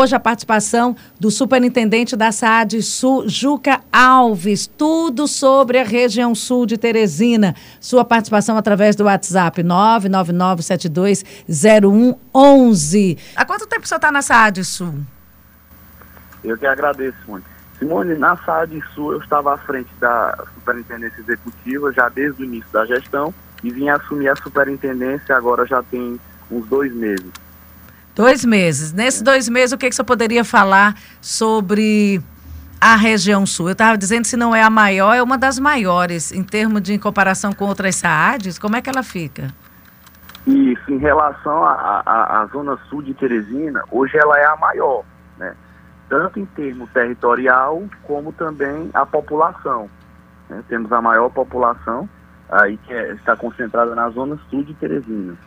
hoje a participação do superintendente da SAAD Sul, Juca Alves. Tudo sobre a região sul de Teresina. Sua participação através do WhatsApp 999720111. Há quanto tempo o senhor está na SAAD Sul? Eu que agradeço muito. Simone, na SAAD Sul eu estava à frente da superintendência executiva já desde o início da gestão e vim assumir a superintendência agora já tem uns dois meses. Dois meses. Nesses dois meses, o que, que você poderia falar sobre a região sul? Eu estava dizendo se não é a maior, é uma das maiores em termos de em comparação com outras SAADs. Como é que ela fica? Isso, em relação à zona sul de Teresina, hoje ela é a maior, né? Tanto em termo territorial, como também a população. Né? Temos a maior população aí que é, está concentrada na zona sul de Teresina.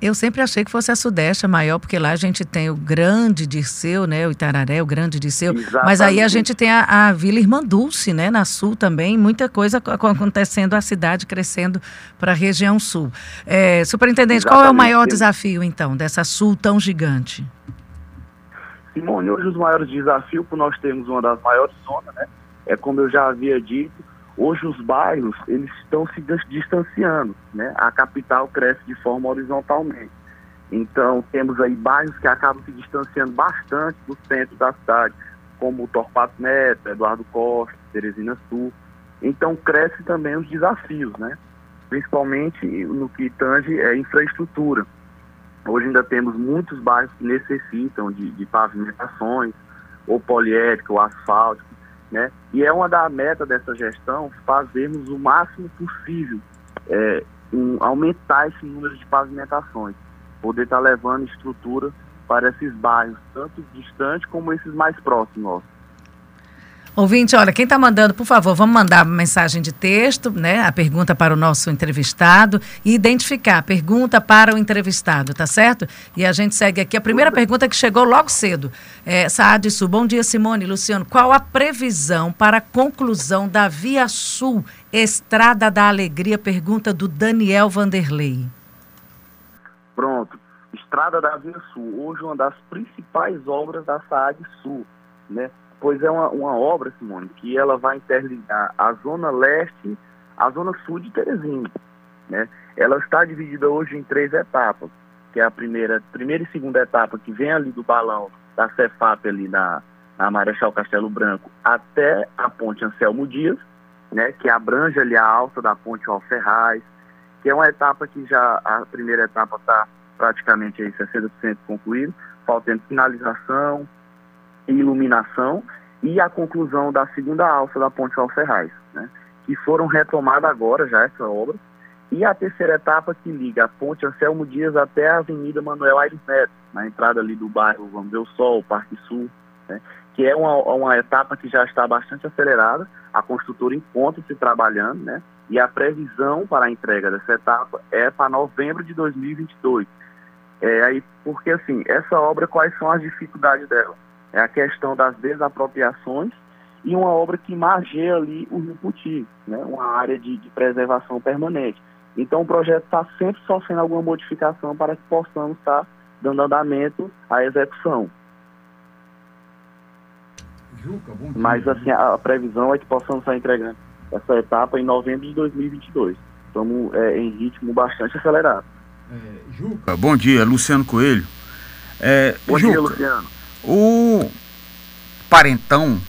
Eu sempre achei que fosse a Sudeste a maior, porque lá a gente tem o grande Dirceu, né? O Itararé, o grande Dirceu. Exatamente. Mas aí a gente tem a, a Vila Irmã Dulce, né? Na Sul também, muita coisa acontecendo, a cidade crescendo para a região Sul. É, superintendente, Exatamente. qual é o maior desafio, então, dessa Sul tão gigante? Simone, hoje os maiores desafios, porque nós temos uma das maiores zonas, né? É como eu já havia dito, Hoje os bairros eles estão se distanciando, né? A capital cresce de forma horizontalmente. Então temos aí bairros que acabam se distanciando bastante do centro da cidade, como o Torpato Neto, Eduardo Costa, Teresina Sul. Então cresce também os desafios, né? Principalmente no que tange é, infraestrutura. Hoje ainda temos muitos bairros que necessitam de, de pavimentações, ou poliédrico, ou asfalto, né? E é uma da meta dessa gestão fazermos o máximo possível, é, um, aumentar esse número de pavimentações, poder estar tá levando estrutura para esses bairros, tanto distantes como esses mais próximos. Ouvinte, olha, quem está mandando, por favor, vamos mandar mensagem de texto, né? A pergunta para o nosso entrevistado e identificar a pergunta para o entrevistado, tá certo? E a gente segue aqui. A primeira pergunta que chegou logo cedo. É, Saad Sul. Bom dia, Simone. Luciano, qual a previsão para a conclusão da Via Sul, Estrada da Alegria? Pergunta do Daniel Vanderlei. Pronto. Estrada da Via Sul, hoje uma das principais obras da Saad Sul, né? Pois é uma, uma obra, Simone, que ela vai interligar a zona leste à zona sul de Teresina. Né? Ela está dividida hoje em três etapas, que é a primeira, primeira e segunda etapa, que vem ali do balão da Cefap ali na, na Marechal Castelo Branco até a ponte Anselmo Dias, né, que abrange ali a alça da ponte Alferraz, que é uma etapa que já, a primeira etapa está praticamente aí 60% concluída, faltando finalização, iluminação e a conclusão da segunda alça da Ponte Alferraz, né, que foram retomadas agora já essa obra, e a terceira etapa que liga a Ponte Anselmo Dias até a Avenida Manuel Aires Neto, na entrada ali do bairro Vamos Ver o Sol, Parque Sul, né, que é uma, uma etapa que já está bastante acelerada, a construtora encontra-se trabalhando, né, e a previsão para a entrega dessa etapa é para novembro de 2022. É, aí, porque assim, essa obra, quais são as dificuldades dela? É a questão das desapropriações e uma obra que margeia ali o Rio Puti, né, uma área de, de preservação permanente. Então o projeto está sempre sofrendo alguma modificação para que possamos estar tá dando andamento à execução. Juca, Mas assim, a, a, previsão é que possamos estar entregando essa etapa em novembro de 2022. Estamos é, em ritmo bastante acelerado. É, Juca, bom dia, Luciano Coelho. É, bom Juca, dia, Luciano. O Parentão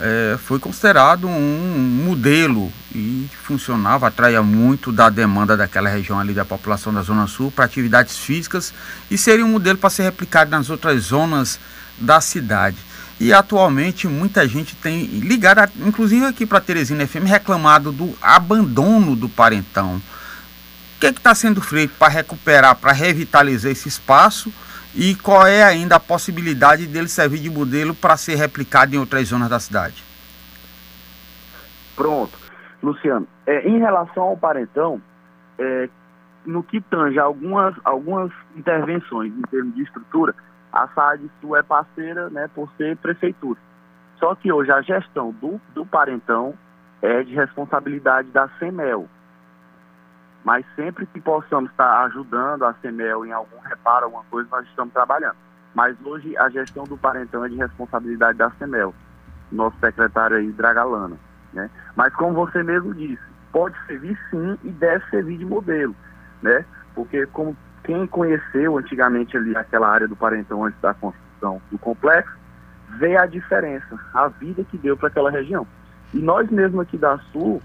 é, foi considerado um modelo e funcionava, atraía muito da demanda daquela região ali da população da Zona Sul para atividades físicas e seria um modelo para ser replicado nas outras zonas da cidade. E atualmente muita gente tem ligado, inclusive aqui para Teresina FM, reclamado do abandono do Parentão. O que é está sendo feito para recuperar, para revitalizar esse espaço? E qual é ainda a possibilidade dele servir de modelo para ser replicado em outras zonas da cidade? Pronto. Luciano, é, em relação ao Parentão, é, no que tange algumas, algumas intervenções em termos de estrutura, a SAD Sul é parceira né, por ser prefeitura. Só que hoje a gestão do, do Parentão é de responsabilidade da CEMEL, mas sempre que possamos estar ajudando a CEMEL em algum reparo, alguma coisa, nós estamos trabalhando. Mas hoje a gestão do Parentão é de responsabilidade da CEMEL, nosso secretário aí, Dragalana. Né? Mas como você mesmo disse, pode servir sim e deve servir de modelo, né? Porque como quem conheceu antigamente ali aquela área do Parentão antes da construção do complexo, vê a diferença, a vida que deu para aquela região. E nós mesmo aqui da Sul,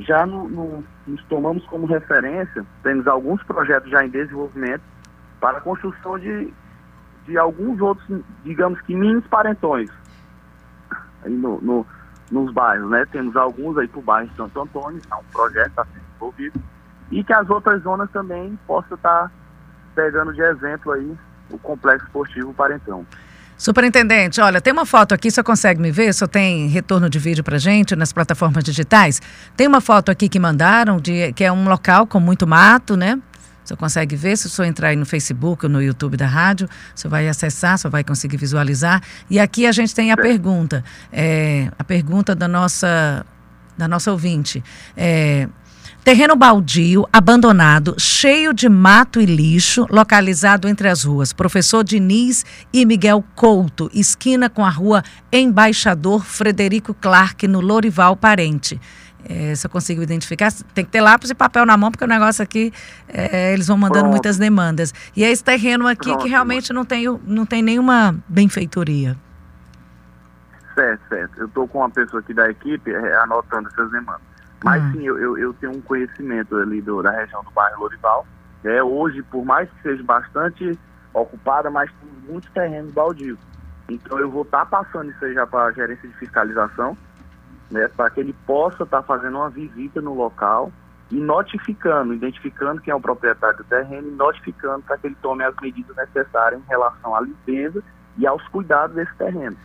já no, no, nos tomamos como referência, temos alguns projetos já em desenvolvimento para a construção de, de alguns outros, digamos que mini parentões aí no, no, nos bairros, né? Temos alguns aí para o bairro de Santo Antônio, é um projeto está sendo desenvolvido, e que as outras zonas também possam estar tá pegando de exemplo aí o complexo esportivo Parentão. Superintendente, olha, tem uma foto aqui, você consegue me ver? Só tem retorno de vídeo pra gente nas plataformas digitais. Tem uma foto aqui que mandaram, de, que é um local com muito mato, né? Você consegue ver, se o senhor entrar aí no Facebook ou no YouTube da rádio, você vai acessar, você vai conseguir visualizar. E aqui a gente tem a pergunta, é, a pergunta da nossa, da nossa ouvinte. É, Terreno baldio, abandonado, cheio de mato e lixo, localizado entre as ruas Professor Diniz e Miguel Couto, esquina com a rua Embaixador Frederico Clark, no Lorival Parente. É, se eu consigo identificar, tem que ter lápis e papel na mão, porque o negócio aqui, é, eles vão mandando Pronto. muitas demandas. E é esse terreno aqui Pronto. que realmente não tem, não tem nenhuma benfeitoria. Certo, certo. Eu estou com uma pessoa aqui da equipe é, anotando essas demandas. Mas hum. sim, eu, eu, eu, tenho um conhecimento ali do, da região do bairro Lorival. É, hoje, por mais que seja bastante ocupada, mas tem muitos terrenos baldios. Então eu vou estar tá passando isso aí já para a gerência de fiscalização, né, para que ele possa estar tá fazendo uma visita no local e notificando, identificando quem é o proprietário do terreno e notificando para que ele tome as medidas necessárias em relação à limpeza e aos cuidados desse terreno.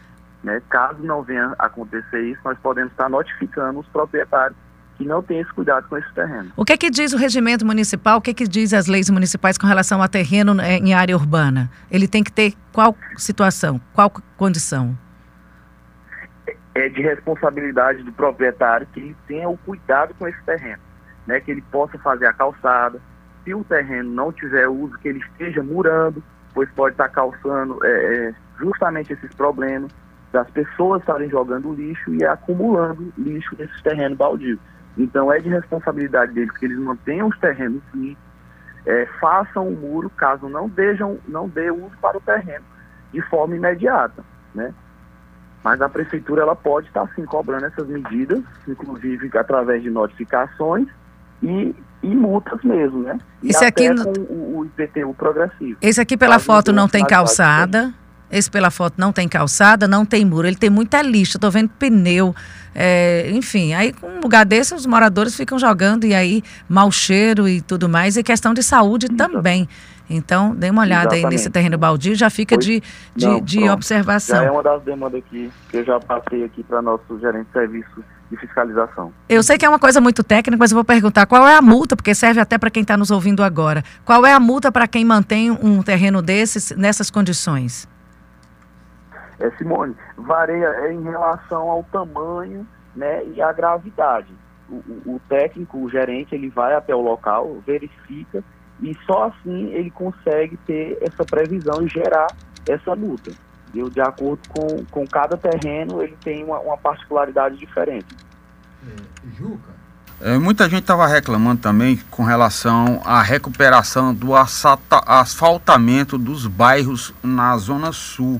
Né? Caso não venha acontecer isso, nós podemos estar notificando os proprietários que não tem esse cuidado com esse terreno. O que é que diz o regimento municipal, o que é que diz as leis municipais com relação a terreno eh, em área urbana? Ele tem que ter qual situação, qual condição? É de responsabilidade do proprietário que ele tenha o cuidado com esse terreno, né? Que ele possa fazer a calçada. Se o terreno não tiver uso, que ele esteja murando, pois pode estar causando é, justamente esses problemas das pessoas estarem jogando lixo e acumulando lixo nesses terrenos baldios. Então é de responsabilidade deles que eles mantenham os terrenos limpos, é, façam o muro caso não dejam, não dê uso para o terreno de forma imediata, né? Mas a prefeitura ela pode estar sim cobrando essas medidas, inclusive através de notificações e, e multas mesmo, né? E Esse aqui com o, o IPTU progressivo. Esse aqui pela foto não tem calçada. Esse pela foto não tem calçada, não tem muro, ele tem muita lixa, estou vendo pneu, é, enfim, aí com um lugar desse os moradores ficam jogando e aí mau cheiro e tudo mais, e questão de saúde também. Então, dê uma olhada Exatamente. aí nesse terreno baldio, já fica de, de, não, de observação. Já é uma das demandas aqui que eu já passei aqui para nosso gerente de serviço de fiscalização. Eu sei que é uma coisa muito técnica, mas eu vou perguntar qual é a multa, porque serve até para quem está nos ouvindo agora. Qual é a multa para quem mantém um terreno desses nessas condições? É, Simone, varia em relação ao tamanho né, e à gravidade. O, o, o, técnico, o gerente, ele vai até o local, verifica e só assim ele consegue ter essa previsão e gerar essa multa. E de acordo com, com cada terreno, ele tem uma, uma particularidade diferente. É, Juca? É, muita gente estava reclamando também com relação à recuperação do asfaltamento dos bairros na Zona Sul.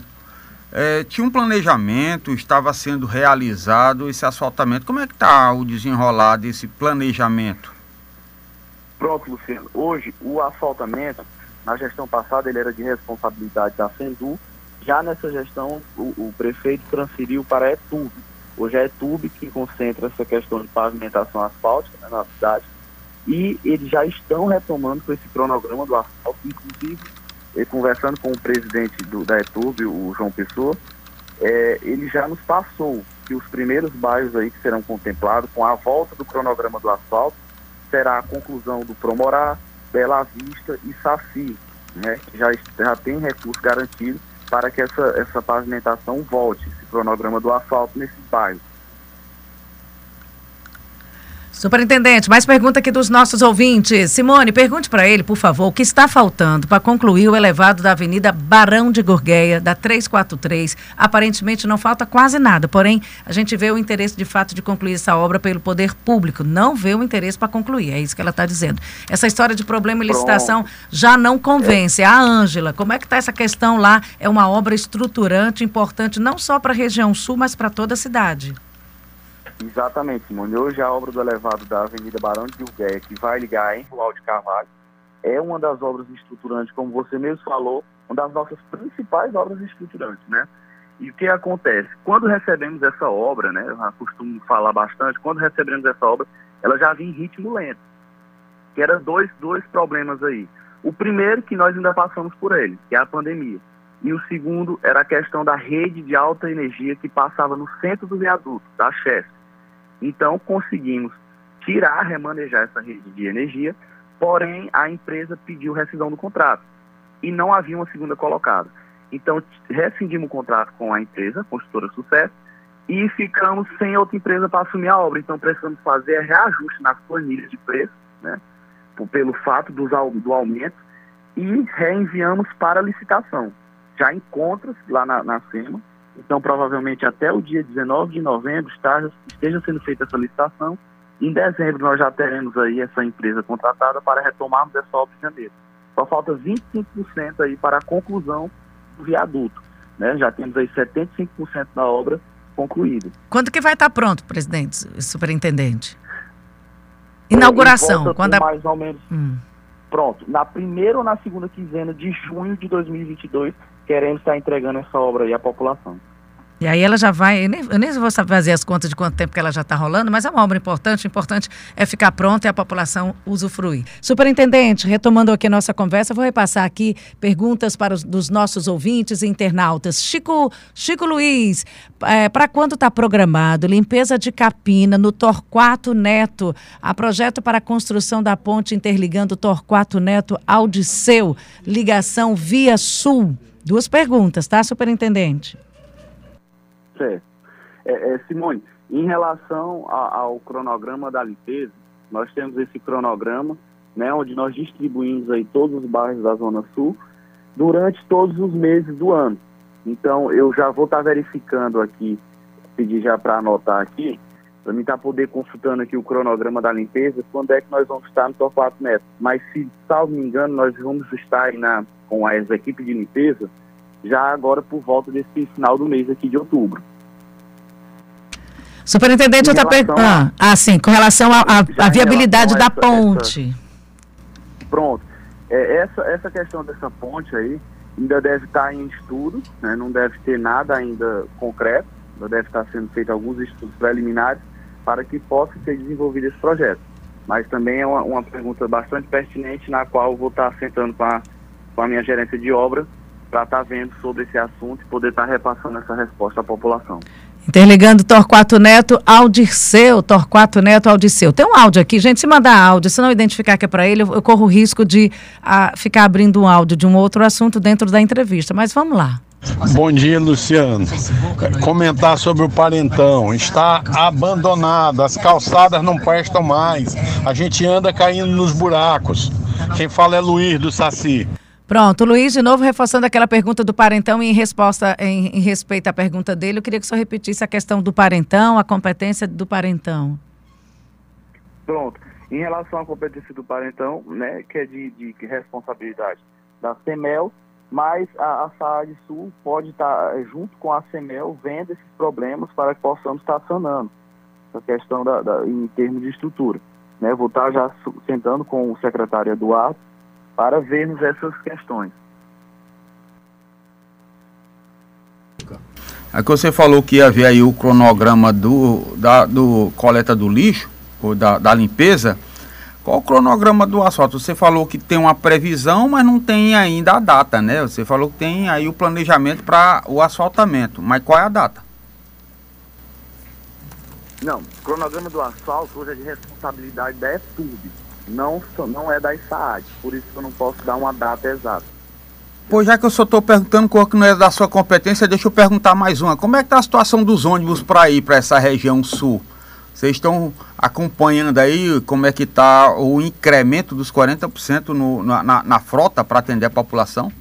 É, tinha um planejamento, estava sendo realizado esse asfaltamento. Como é que está o desenrolar desse planejamento? Pronto, Luciano. Hoje, o asfaltamento, na gestão passada, ele era de responsabilidade da Sendu. Já nessa gestão, o, o prefeito transferiu para a ETUB. Hoje é a ETUB que concentra essa questão de pavimentação asfáltica né, na cidade. E eles já estão retomando com esse cronograma do asfalto, inclusive e conversando com o presidente do, da ETUB, o João Pessoa, é, ele já nos passou que os primeiros bairros aí que serão contemplados com a volta do cronograma do asfalto será a conclusão do Promorá, Bela Vista e Saci, né, que já, já tem recurso garantido para que essa, essa pavimentação volte, esse cronograma do asfalto nesses bairros. Superintendente, mais pergunta aqui dos nossos ouvintes. Simone, pergunte para ele, por favor, o que está faltando para concluir o elevado da Avenida Barão de Gurgueia, da 343. Aparentemente não falta quase nada, porém a gente vê o interesse de fato de concluir essa obra pelo poder público, não vê o interesse para concluir, é isso que ela está dizendo. Essa história de problema e licitação já não convence. A Ângela, como é que está essa questão lá? É uma obra estruturante, importante, não só para a região sul, mas para toda a cidade. Exatamente, Simone. Hoje a obra do elevado da Avenida Barão de Urgué, que vai ligar em Rual de Carvalho, é uma das obras estruturantes, como você mesmo falou, uma das nossas principais obras estruturantes, né? E o que acontece? Quando recebemos essa obra, né, eu costumo falar bastante, quando recebemos essa obra, ela já vinha em ritmo lento. Que eram dois, dois problemas aí. O primeiro, que nós ainda passamos por ele, que é a pandemia. E o segundo era a questão da rede de alta energia que passava no centro do viaduto, da Chesf. Então, conseguimos tirar, remanejar essa rede de energia, porém a empresa pediu rescisão do contrato e não havia uma segunda colocada. Então, rescindimos o contrato com a empresa, construtora Sucesso, e ficamos sem outra empresa para assumir a obra. Então, precisamos fazer reajuste nas planilhas de preço, né, pelo fato do aumento, e reenviamos para licitação. Já encontra lá na, na SEMA, então, provavelmente até o dia 19 de novembro está, esteja sendo feita essa licitação. Em dezembro, nós já teremos aí essa empresa contratada para retomarmos essa obra em janeiro. Só falta 25% aí para a conclusão do viaduto. Né? Já temos aí 75% da obra concluída. Quando que vai estar pronto, presidente, superintendente? Inauguração. quando a... Mais ou menos. Hum. Pronto. Na primeira ou na segunda quinzena de junho de 2022, queremos estar entregando essa obra aí à população. E aí ela já vai, eu nem, eu nem vou fazer as contas de quanto tempo que ela já está rolando, mas é uma obra importante, o importante é ficar pronta e a população usufruir. Superintendente, retomando aqui a nossa conversa, vou repassar aqui perguntas para os dos nossos ouvintes e internautas. Chico, Chico Luiz, é, para quando está programado limpeza de capina no Torquato Neto, a projeto para a construção da ponte interligando Torquato Neto ao Disseu, ligação via sul? Duas perguntas, tá, superintendente? Certo. É, é, Simone, em relação a, ao cronograma da limpeza, nós temos esse cronograma, né, onde nós distribuímos aí todos os bairros da Zona Sul durante todos os meses do ano. Então, eu já vou estar tá verificando aqui, pedir já para anotar aqui, para mim estar tá poder consultando aqui o cronograma da limpeza, quando é que nós vamos estar no Torquato Neto. Mas, se, salvo me engano, nós vamos estar aí na, com as equipes de limpeza já agora por volta desse final do mês aqui de outubro. Superintendente, outra pergunta. Ah, ah, sim, com relação à viabilidade da essa, ponte. Essa, pronto. É, essa, essa questão dessa ponte aí ainda deve estar em estudo, né, não deve ter nada ainda concreto, ainda deve estar sendo feito alguns estudos preliminares para que possa ser desenvolvido esse projeto. Mas também é uma, uma pergunta bastante pertinente, na qual vou estar sentando com a, com a minha gerência de obra para estar tá vendo sobre esse assunto e poder estar tá repassando essa resposta à população. Interligando Torquato Neto ao Dirceu, Torquato Neto ao Dirceu. Tem um áudio aqui, gente, se mandar áudio, se não identificar que é para ele, eu, eu, corro o risco de a, ficar abrindo um áudio de um outro assunto dentro da entrevista. Mas vamos lá. Bom dia, Luciano. Comentar sobre o Parentão. Está abandonado, as calçadas não prestam mais. A gente anda caindo nos buracos. Quem fala é Luiz do Saci. Pronto, Luiz, de novo reforçando aquela pergunta do parentão e em resposta, em, em, respeito à pergunta dele, eu queria que o senhor repetisse a questão do parentão, a competência do parentão. Pronto. Em relação à competência do parentão, né, que é de, de responsabilidade da CEMEL, mas a, a SAAD Sul pode estar, eh, junto com a CEMEL, vendo esses problemas para que possamos estar sanando essa questão da, da em termos de estrutura. Né, vou estar já sentando com o secretário Eduardo para vermos essas questões. Aqui você falou que ia ver aí o cronograma do, da do coleta do lixo, ou da, da limpeza. Qual o cronograma do asfalto? Você falou que tem uma previsão, mas não tem ainda a data, né? Você falou que tem aí o planejamento para o asfaltamento, mas qual é a data? Não, o cronograma do asfalto hoje é de responsabilidade da EFUB não, não é da SAAD, por isso eu não posso dar uma data exata. Pois já que eu só estou perguntando qual que não é da sua competência, deixa eu perguntar mais uma. Como é que está a situação dos ônibus para ir para essa região sul? Vocês estão acompanhando aí como é que está o incremento dos 40% no, na, na frota para atender a população?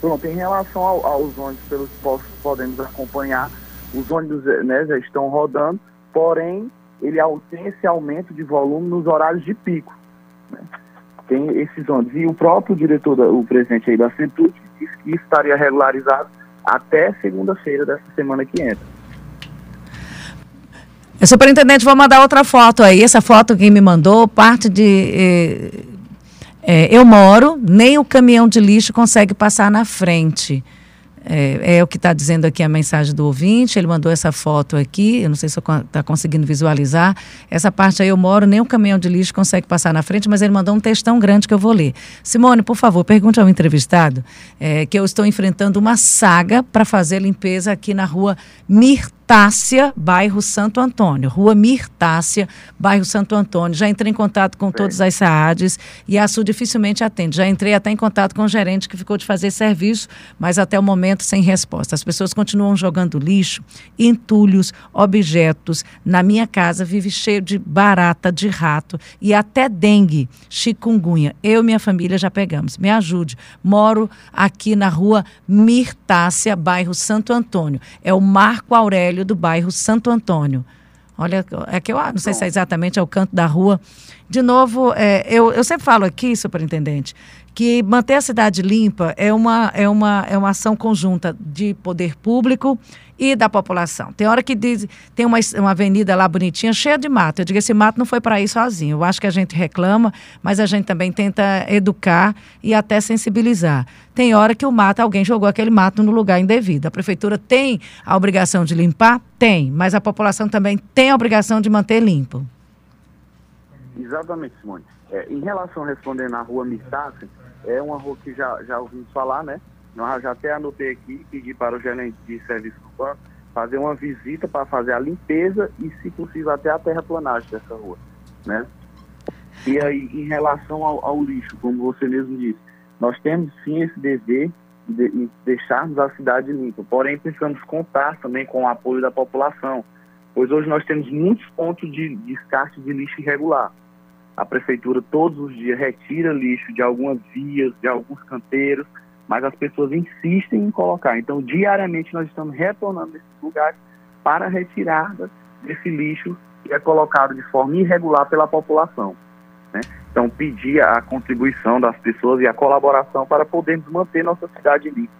Pronto, em relação ao, aos ônibus pelos postos podemos acompanhar, os ônibus né, já estão rodando, porém ele tem esse aumento de volume nos horários de pico. Né? Tem esses ônibus. E o próprio diretor, o presidente aí da Centuc, disse que estaria regularizado até segunda-feira dessa semana que entra. Superintendente, vou mandar outra foto aí. Essa foto que me mandou, parte de. Eh, eh, eu moro, nem o caminhão de lixo consegue passar na frente. É, é, o que está dizendo aqui a mensagem do ouvinte. Ele mandou essa foto aqui. Eu não sei se está conseguindo visualizar. Essa parte aí eu moro, nem o caminhão de lixo consegue passar na frente, mas ele mandou um textão grande que eu vou ler. Simone, por favor, pergunte ao entrevistado é, que eu estou enfrentando uma saga para fazer limpeza aqui na rua Mir Mirtácia, bairro Santo Antônio. Rua Mirtácia, bairro Santo Antônio. Já entrei em contato com todas as SAADs e a SU dificilmente atende. Já entrei até em contato com o gerente que ficou de fazer serviço, mas até o momento sem resposta. As pessoas continuam jogando lixo, entulhos, objetos. Na minha casa vive cheio de barata, de rato e até dengue, chikungunya. Eu e minha família já pegamos. Me ajude. Moro aqui na rua Mirtácia, bairro Santo Antônio. É o Marco Aurélio velho do bairro Santo Antônio. Olha, é que eu não sei se é exatamente ao canto da rua. De novo, é, eu, eu sempre falo aqui, superintendente, que manter a cidade limpa é uma, é uma, é uma ação conjunta de poder público e da população. Tem hora que diz, tem uma, uma avenida lá bonitinha, cheia de mato. Eu digo, esse mato não foi para ir sozinho. Eu acho que a gente reclama, mas a gente também tenta educar e até sensibilizar. Tem hora que o mato, alguém jogou aquele mato no lugar indevido. A prefeitura tem a obrigação de limpar? Tem, mas a população também tem a obrigação de manter limpo. Exatamente, Simone. É, em relação a responder na rua Mistácia, é uma rua que já, já ouvimos falar, né? Nós já até anotei aqui, pedi para o gerente de serviço urbano fazer uma visita para fazer a limpeza e, se possível, até a terraplanagem dessa rua, né? E aí, em relação ao, ao lixo, como você mesmo disse, nós temos sim esse dever de, de deixarmos a cidade limpa, porém precisamos contar também com o apoio da população, pois hoje nós temos muitos pontos de descarte de lixo irregular. A prefeitura todos os dias retira lixo de algumas vias, de alguns canteiros, mas as pessoas insistem em colocar. Então, diariamente nós estamos retornando nesses lugares para retirar desse lixo que é colocado de forma irregular pela população. Né? Então, pedir a contribuição das pessoas e a colaboração para podermos manter nossa cidade limpa.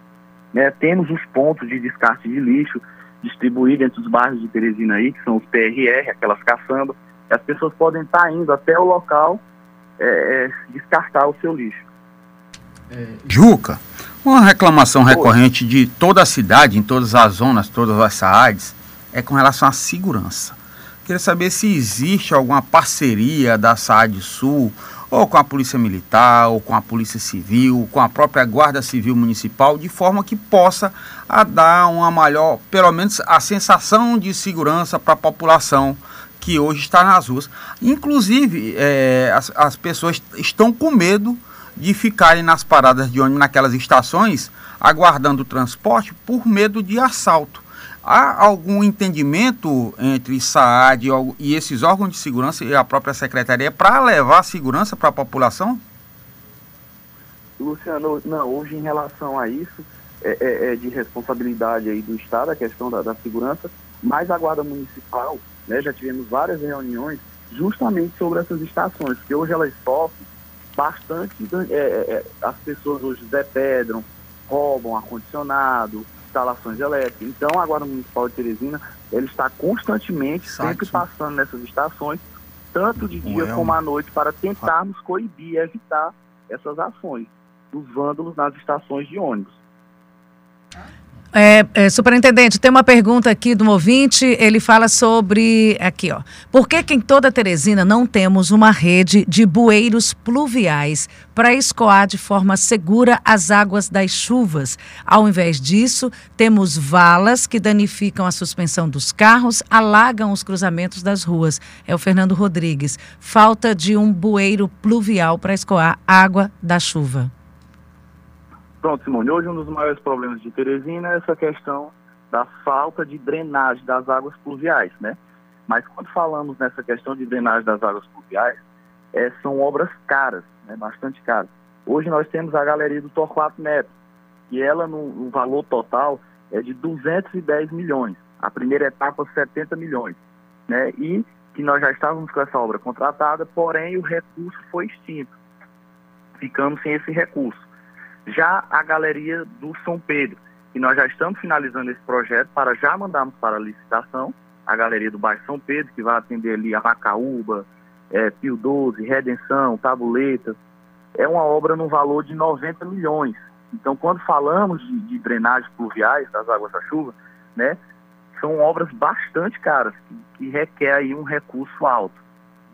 Né? Temos os pontos de descarte de lixo distribuídos entre os bairros de Teresina aí, que são os PRR, aquelas caçambas, as pessoas podem estar indo até o local é, é, descartar o seu lixo. É, Juca, uma reclamação recorrente de toda a cidade, em todas as zonas, todas as SAADs, é com relação à segurança. Queria saber se existe alguma parceria da SAAD Sul, ou com a Polícia Militar, ou com a Polícia Civil, com a própria Guarda Civil Municipal, de forma que possa a dar uma maior, pelo menos a sensação de segurança para a população que hoje está nas ruas. Inclusive, é, as, as pessoas estão com medo de ficarem nas paradas de ônibus, naquelas estações, aguardando o transporte por medo de assalto. Há algum entendimento entre SAAD e esses órgãos de segurança e a própria secretaria para levar segurança para a população? Luciano, não, hoje em relação a isso, é, é, é de responsabilidade aí do Estado, a questão da, da segurança, mas a Guarda Municipal né, já tivemos várias reuniões justamente sobre essas estações, porque hoje elas sofrem bastante, é, é, é as pessoas hoje depedram, roubam ar-condicionado, instalações elétricas. Então a Guarda Municipal de Teresina, ele está constantemente, sempre passando nessas estações, tanto de dia como à noite, para tentarmos coibir e evitar essas ações dos vândalos nas estações de ônibus. É, é, superintendente, tem uma pergunta aqui do ouvinte. Ele fala sobre. Aqui, ó. Por que, que em toda Teresina não temos uma rede de bueiros pluviais para escoar de forma segura as águas das chuvas? Ao invés disso, temos valas que danificam a suspensão dos carros, alagam os cruzamentos das ruas. É o Fernando Rodrigues. Falta de um bueiro pluvial para escoar água da chuva. Pronto, Simone, hoje um dos maiores problemas de Teresina é essa questão da falta de drenagem das águas pluviais, né? Mas quando falamos nessa questão de drenagem das águas pluviais, é, são obras caras, né, bastante caras. Hoje nós temos a galeria do Torquato Neto, que ela, no, no valor total, é de 210 milhões. A primeira etapa, 70 milhões. Né? E que nós já estávamos com essa obra contratada, porém o recurso foi extinto. Ficamos sem esse recurso. Já a galeria do São Pedro, que nós já estamos finalizando esse projeto para já mandarmos para a licitação, a galeria do bairro São Pedro, que vai atender ali a Macaúba, é, Pio 12, Redenção, Tabuletas. É uma obra no valor de 90 milhões. Então, quando falamos de, de drenagem pluviais das águas da chuva, né, são obras bastante caras, que, que requer aí um recurso alto.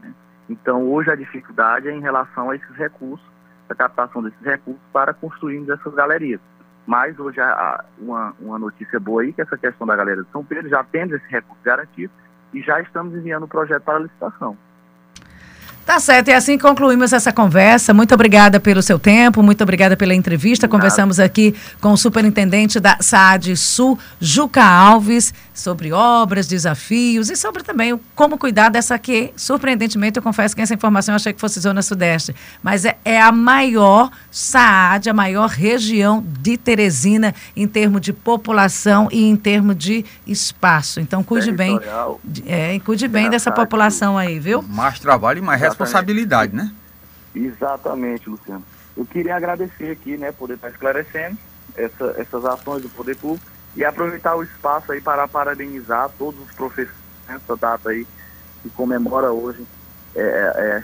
Né? Então, hoje a dificuldade é em relação a esses recursos, a captação desses recursos para construirmos essas galerias. Mas hoje há uma, uma notícia boa aí, que essa questão da galera de São Pedro já temos esse recurso garantido e já estamos enviando o projeto para licitação. Tá certo, e assim concluímos essa conversa. Muito obrigada pelo seu tempo, muito obrigada pela entrevista. Conversamos aqui com o superintendente da SAAD Sul, Juca Alves, sobre obras, desafios e sobre também como cuidar dessa que, surpreendentemente, eu confesso que essa informação eu achei que fosse Zona Sudeste, mas é, é a maior SAAD, a maior região de Teresina em termos de população e em termos de espaço. Então, cuide bem, é, cuide bem dessa população aí, viu? Mais trabalho e mais responsabilidade, né? Exatamente, Luciano. Eu queria agradecer aqui, né, poder estar esclarecendo essa, essas ações do Poder Público e aproveitar o espaço aí para parabenizar todos os professores nessa data aí que comemora hoje é, é,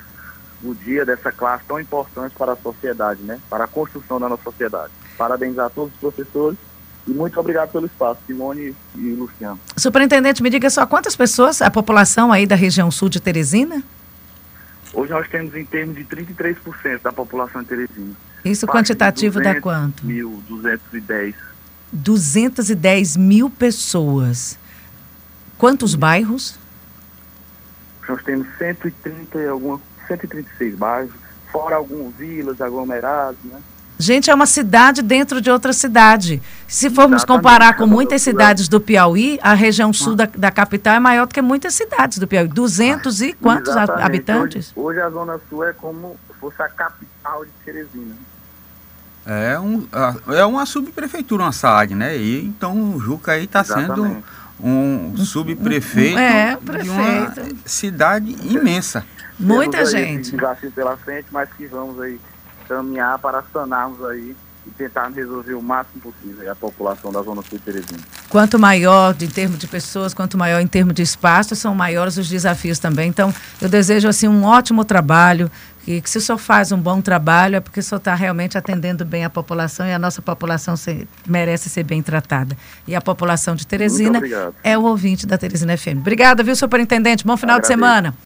o dia dessa classe tão importante para a sociedade, né, para a construção da nossa sociedade. Parabenizar a todos os professores e muito obrigado pelo espaço, Simone e Luciano. Superintendente, me diga só quantas pessoas, a população aí da região sul de Teresina? Hoje nós temos em termos de 33% da população de Teresina. Isso quantitativo dá quanto? Mil, 210. 210 mil pessoas. Quantos bairros? Nós temos 130 e alguma, 136 bairros, fora algumas vilas, aglomerados, né? Gente, é uma cidade dentro de outra cidade. Se formos Exatamente. comparar com muitas cidades do Piauí, a região sul da, da, capital é maior do que muitas cidades do Piauí. 200 e quantos Exatamente. habitantes? Hoje, hoje, a Zona Sul é como se fosse a capital de Teresina. É, um, é uma subprefeitura, uma SAAD, né? E, então o Juca aí está sendo um subprefeito é, de uma cidade imensa. Muita gente. Desafio pela frente, mas que vamos aí caminhar para sanarmos aí e tentar resolver o máximo possível a população da Zona Sul de Teresina. Quanto maior em termos de pessoas, quanto maior em termos de espaço, são maiores os desafios também. Então, eu desejo assim um ótimo trabalho, que, que se o senhor faz um bom trabalho é porque o senhor está realmente atendendo bem a população e a nossa população se, merece ser bem tratada. E a população de Teresina é o ouvinte da Teresina FM. Obrigada, viu, superintendente? Bom final Agradeço. de semana.